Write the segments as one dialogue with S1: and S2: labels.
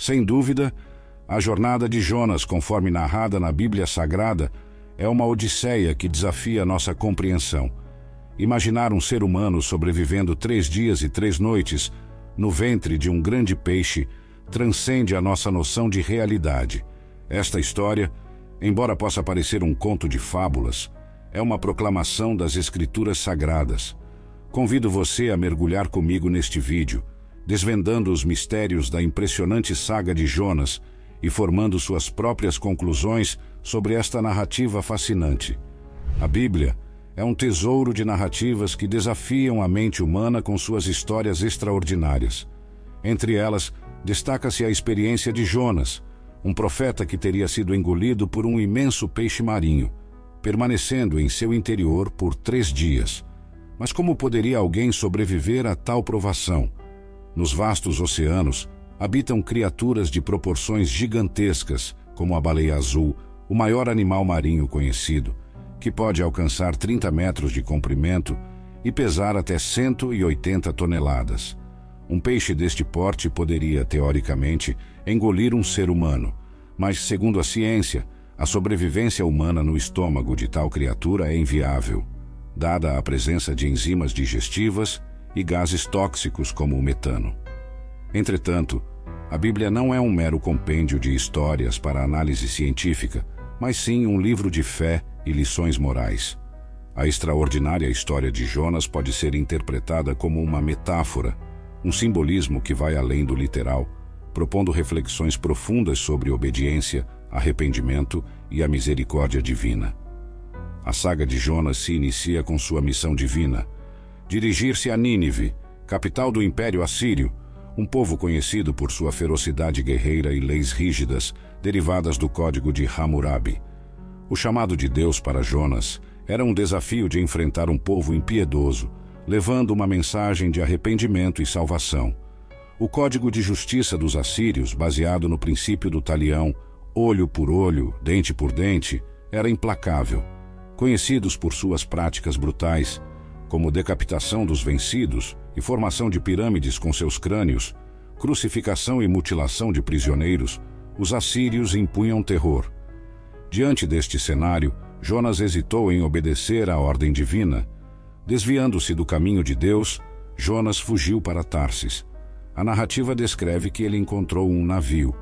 S1: Sem dúvida, a jornada de Jonas, conforme narrada na Bíblia Sagrada, é uma odisseia que desafia nossa compreensão. Imaginar um ser humano sobrevivendo três dias e três noites no ventre de um grande peixe transcende a nossa noção de realidade. Esta história, embora possa parecer um conto de fábulas, é uma proclamação das Escrituras Sagradas. Convido você a mergulhar comigo neste vídeo, desvendando os mistérios da impressionante saga de Jonas e formando suas próprias conclusões sobre esta narrativa fascinante. A Bíblia é um tesouro de narrativas que desafiam a mente humana com suas histórias extraordinárias. Entre elas, destaca-se a experiência de Jonas, um profeta que teria sido engolido por um imenso peixe marinho, permanecendo em seu interior por três dias. Mas como poderia alguém sobreviver a tal provação? Nos vastos oceanos habitam criaturas de proporções gigantescas, como a baleia azul, o maior animal marinho conhecido, que pode alcançar 30 metros de comprimento e pesar até 180 toneladas. Um peixe deste porte poderia, teoricamente, engolir um ser humano, mas, segundo a ciência, a sobrevivência humana no estômago de tal criatura é inviável, dada a presença de enzimas digestivas e gases tóxicos como o metano. Entretanto, a Bíblia não é um mero compêndio de histórias para análise científica, mas sim um livro de fé e lições morais. A extraordinária história de Jonas pode ser interpretada como uma metáfora um simbolismo que vai além do literal, propondo reflexões profundas sobre obediência, arrependimento e a misericórdia divina. A saga de Jonas se inicia com sua missão divina: dirigir-se a Nínive, capital do Império Assírio, um povo conhecido por sua ferocidade guerreira e leis rígidas, derivadas do Código de Hammurabi. O chamado de Deus para Jonas era um desafio de enfrentar um povo impiedoso, levando uma mensagem de arrependimento e salvação. O Código de Justiça dos Assírios, baseado no princípio do talião, olho por olho, dente por dente, era implacável. Conhecidos por suas práticas brutais, como decapitação dos vencidos e formação de pirâmides com seus crânios, crucificação e mutilação de prisioneiros, os assírios impunham terror. Diante deste cenário, Jonas hesitou em obedecer à ordem divina Desviando-se do caminho de Deus, Jonas fugiu para Tarsis. A narrativa descreve que ele encontrou um navio,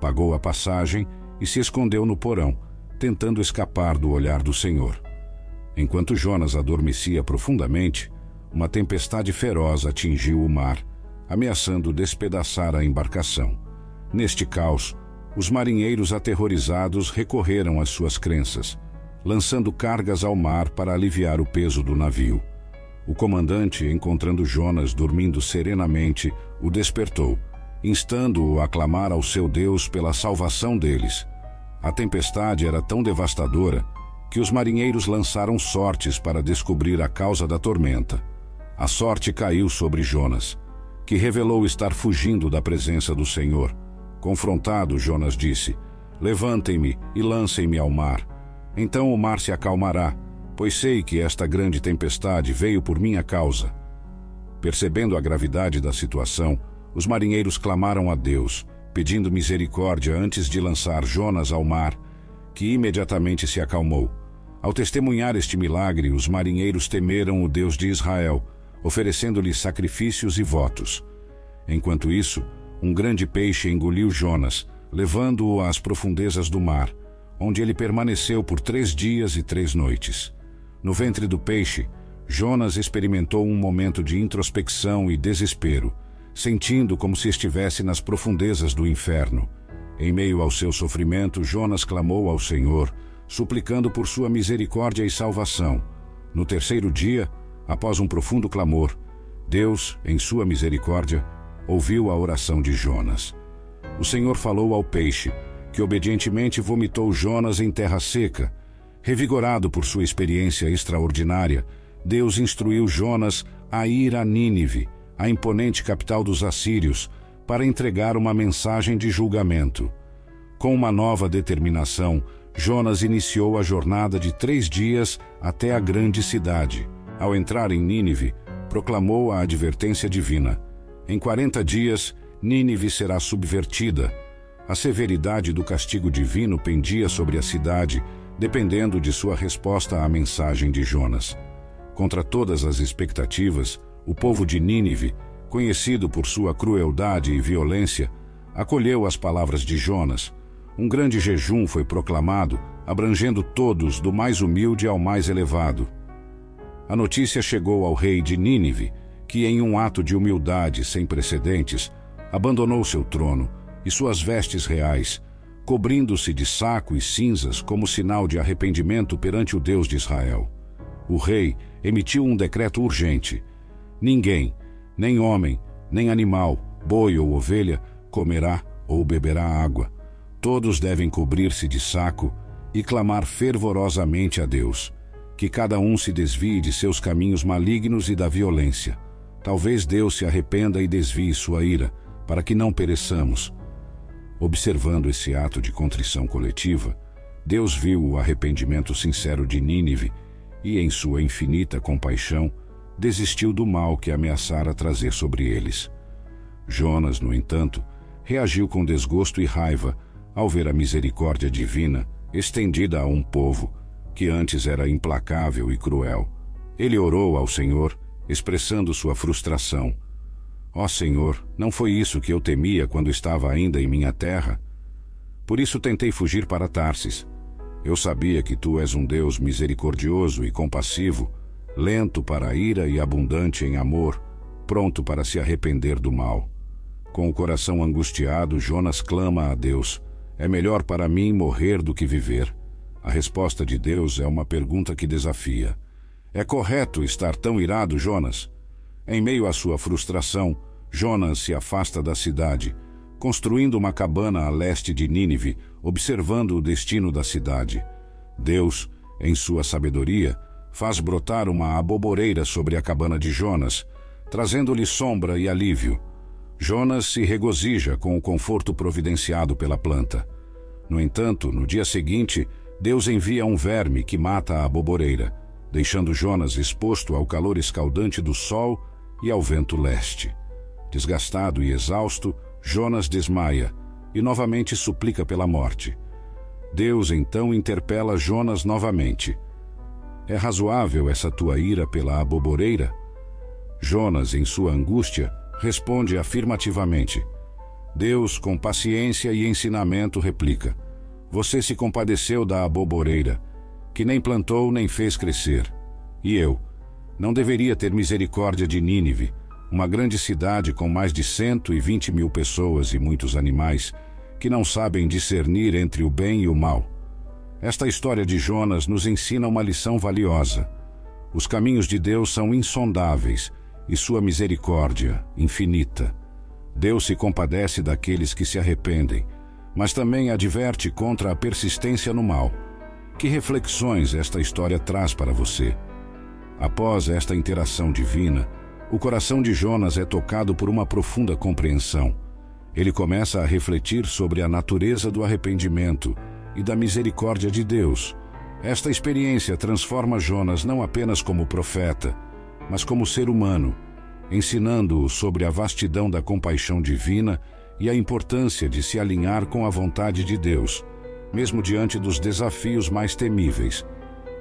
S1: pagou a passagem e se escondeu no porão, tentando escapar do olhar do Senhor. Enquanto Jonas adormecia profundamente, uma tempestade feroz atingiu o mar, ameaçando despedaçar a embarcação. Neste caos, os marinheiros aterrorizados recorreram às suas crenças, lançando cargas ao mar para aliviar o peso do navio. O comandante, encontrando Jonas dormindo serenamente, o despertou, instando-o a clamar ao seu Deus pela salvação deles. A tempestade era tão devastadora que os marinheiros lançaram sortes para descobrir a causa da tormenta. A sorte caiu sobre Jonas, que revelou estar fugindo da presença do Senhor. Confrontado, Jonas disse: Levantem-me e lancem-me ao mar. Então o mar se acalmará pois sei que esta grande tempestade veio por minha causa. Percebendo a gravidade da situação, os marinheiros clamaram a Deus, pedindo misericórdia antes de lançar Jonas ao mar, que imediatamente se acalmou. Ao testemunhar este milagre, os marinheiros temeram o Deus de Israel, oferecendo-lhe sacrifícios e votos. Enquanto isso, um grande peixe engoliu Jonas, levando-o às profundezas do mar, onde ele permaneceu por três dias e três noites. No ventre do peixe, Jonas experimentou um momento de introspecção e desespero, sentindo como se estivesse nas profundezas do inferno. Em meio ao seu sofrimento, Jonas clamou ao Senhor, suplicando por sua misericórdia e salvação. No terceiro dia, após um profundo clamor, Deus, em sua misericórdia, ouviu a oração de Jonas. O Senhor falou ao peixe, que obedientemente vomitou Jonas em terra seca, Revigorado por sua experiência extraordinária, Deus instruiu Jonas a ir a Nínive, a imponente capital dos assírios, para entregar uma mensagem de julgamento. Com uma nova determinação, Jonas iniciou a jornada de três dias até a grande cidade. Ao entrar em Nínive, proclamou a advertência divina: Em quarenta dias, Nínive será subvertida, A severidade do castigo divino pendia sobre a cidade, dependendo de sua resposta à mensagem de Jonas. Contra todas as expectativas, o povo de Nínive, conhecido por sua crueldade e violência, acolheu as palavras de Jonas. Um grande jejum foi proclamado, abrangendo todos, do mais humilde ao mais elevado. A notícia chegou ao rei de Nínive, que, em um ato de humildade sem precedentes, abandonou seu trono e suas vestes reais, cobrindo-se de saco e cinzas como sinal de arrependimento perante o Deus de Israel. O rei emitiu um decreto urgente: ninguém, nem homem, nem animal, boi ou ovelha, comerá ou beberá água. Todos devem cobrir-se de saco e clamar fervorosamente a Deus que cada um se desvie de seus caminhos malignos e da violência. Talvez Deus se arrependa e desvie sua ira, para que não pereçamos. Observando esse ato de contrição coletiva, Deus viu o arrependimento sincero de Nínive e, em sua infinita compaixão, desistiu do mal que ameaçara trazer sobre eles. Jonas, no entanto, reagiu com desgosto e raiva ao ver a misericórdia divina estendida a um povo que antes era implacável e cruel. Ele orou ao Senhor, expressando sua frustração. Ó oh, Senhor, não foi isso que eu temia quando estava ainda em minha terra? Por isso tentei fugir para Tarsis. Eu sabia que tu és um Deus misericordioso e compassivo, lento para a ira e abundante em amor, pronto para se arrepender do mal. Com o coração angustiado, Jonas clama a Deus: É melhor para mim morrer do que viver. A resposta de Deus é uma pergunta que desafia. É correto estar tão irado, Jonas? Em meio à sua frustração, Jonas se afasta da cidade, construindo uma cabana a leste de Nínive, observando o destino da cidade. Deus, em sua sabedoria, faz brotar uma aboboreira sobre a cabana de Jonas, trazendo-lhe sombra e alívio. Jonas se regozija com o conforto providenciado pela planta. No entanto, no dia seguinte, Deus envia um verme que mata a boboreira, deixando Jonas exposto ao calor escaldante do sol e ao vento leste. Desgastado e exausto, Jonas desmaia e novamente suplica pela morte. Deus então interpela Jonas novamente. É razoável essa tua ira pela aboboreira? Jonas, em sua angústia, responde afirmativamente. Deus, com paciência e ensinamento, replica: você se compadeceu da aboboreira, que nem plantou nem fez crescer. E eu, não deveria ter misericórdia de Nínive, uma grande cidade com mais de cento e vinte mil pessoas e muitos animais, que não sabem discernir entre o bem e o mal. Esta história de Jonas nos ensina uma lição valiosa. Os caminhos de Deus são insondáveis e sua misericórdia infinita. Deus se compadece daqueles que se arrependem mas também adverte contra a persistência no mal. Que reflexões esta história traz para você? Após esta interação divina, o coração de Jonas é tocado por uma profunda compreensão. Ele começa a refletir sobre a natureza do arrependimento e da misericórdia de Deus. Esta experiência transforma Jonas não apenas como profeta, mas como ser humano, ensinando-o sobre a vastidão da compaixão divina e a importância de se alinhar com a vontade de Deus, mesmo diante dos desafios mais temíveis.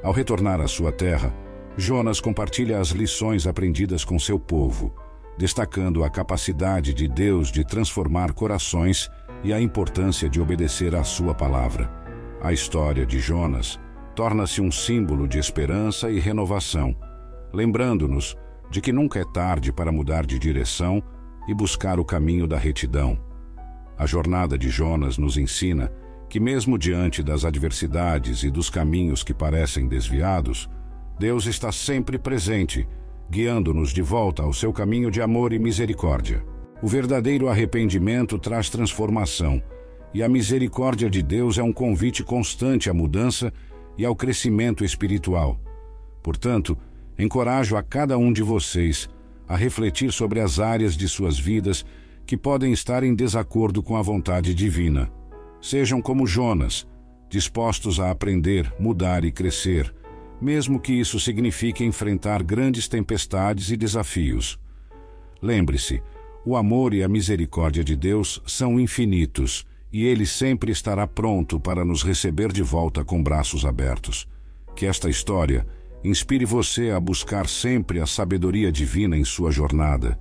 S1: Ao retornar à sua terra, Jonas compartilha as lições aprendidas com seu povo, destacando a capacidade de Deus de transformar corações e a importância de obedecer à sua palavra. A história de Jonas torna-se um símbolo de esperança e renovação, lembrando-nos de que nunca é tarde para mudar de direção e buscar o caminho da retidão. A jornada de Jonas nos ensina que, mesmo diante das adversidades e dos caminhos que parecem desviados, Deus está sempre presente, guiando-nos de volta ao seu caminho de amor e misericórdia. O verdadeiro arrependimento traz transformação, e a misericórdia de Deus é um convite constante à mudança e ao crescimento espiritual. Portanto, encorajo a cada um de vocês a refletir sobre as áreas de suas vidas que podem estar em desacordo com a vontade divina. Sejam como Jonas, dispostos a aprender, mudar e crescer, mesmo que isso signifique enfrentar grandes tempestades e desafios. Lembre-se, o amor e a misericórdia de Deus são infinitos e Ele sempre estará pronto para nos receber de volta com braços abertos. Que esta história inspire você a buscar sempre a sabedoria divina em sua jornada,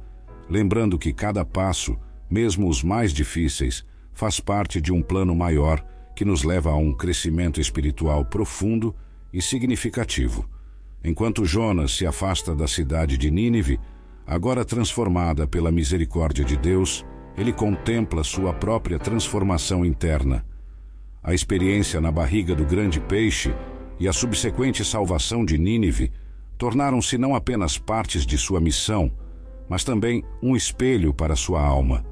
S1: lembrando que cada passo, mesmo os mais difíceis, faz parte de um plano maior que nos leva a um crescimento espiritual profundo e significativo. Enquanto Jonas se afasta da cidade de Nínive, agora transformada pela misericórdia de Deus, ele contempla sua própria transformação interna. A experiência na barriga do grande peixe e a subsequente salvação de Nínive tornaram-se não apenas partes de sua missão, mas também um espelho para sua alma.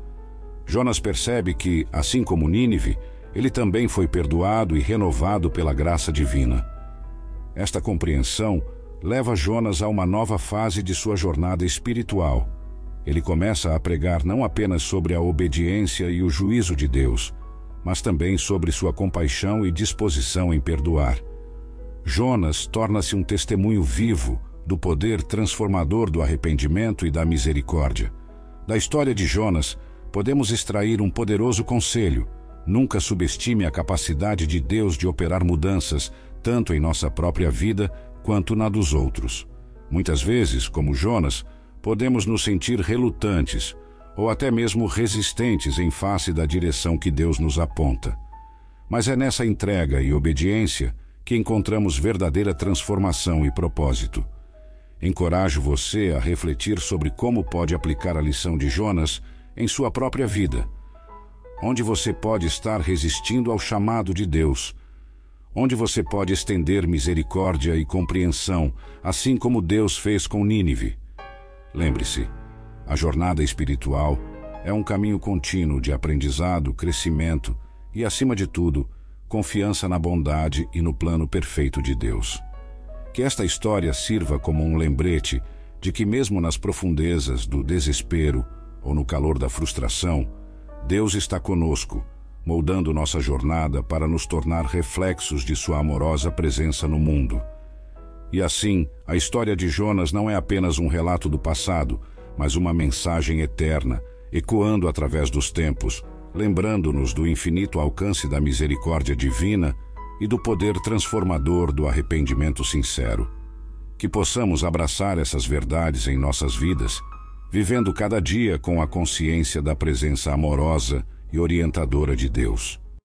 S1: Jonas percebe que, assim como Nínive, ele também foi perdoado e renovado pela graça divina. Esta compreensão leva Jonas a uma nova fase de sua jornada espiritual. Ele começa a pregar não apenas sobre a obediência e o juízo de Deus, mas também sobre sua compaixão e disposição em perdoar. Jonas torna-se um testemunho vivo do poder transformador do arrependimento e da misericórdia. Da história de Jonas, podemos extrair um poderoso conselho Nunca subestime a capacidade de Deus de operar mudanças, tanto em nossa própria vida quanto na dos outros. Muitas vezes, como Jonas, podemos nos sentir relutantes ou até mesmo resistentes em face da direção que Deus nos aponta. Mas é nessa entrega e obediência que encontramos verdadeira transformação e propósito. Encorajo você a refletir sobre como pode aplicar a lição de Jonas em sua própria vida onde você pode estar resistindo ao chamado de Deus, onde você pode estender misericórdia e compreensão, assim como Deus fez com Nínive. Lembre-se, a jornada espiritual é um caminho contínuo de aprendizado, crescimento e, acima de tudo, confiança na bondade e no plano perfeito de Deus. Que esta história sirva como um lembrete de que, mesmo nas profundezas do desespero ou no calor da frustração, Deus está conosco, moldando nossa jornada para nos tornar reflexos de Sua amorosa presença no mundo. E assim, a história de Jonas não é apenas um relato do passado, mas uma mensagem eterna, ecoando através dos tempos, lembrando-nos do infinito alcance da misericórdia divina e do poder transformador do arrependimento sincero. Que possamos abraçar essas verdades em nossas vidas vivendo cada dia com a consciência da presença amorosa e orientadora de Deus.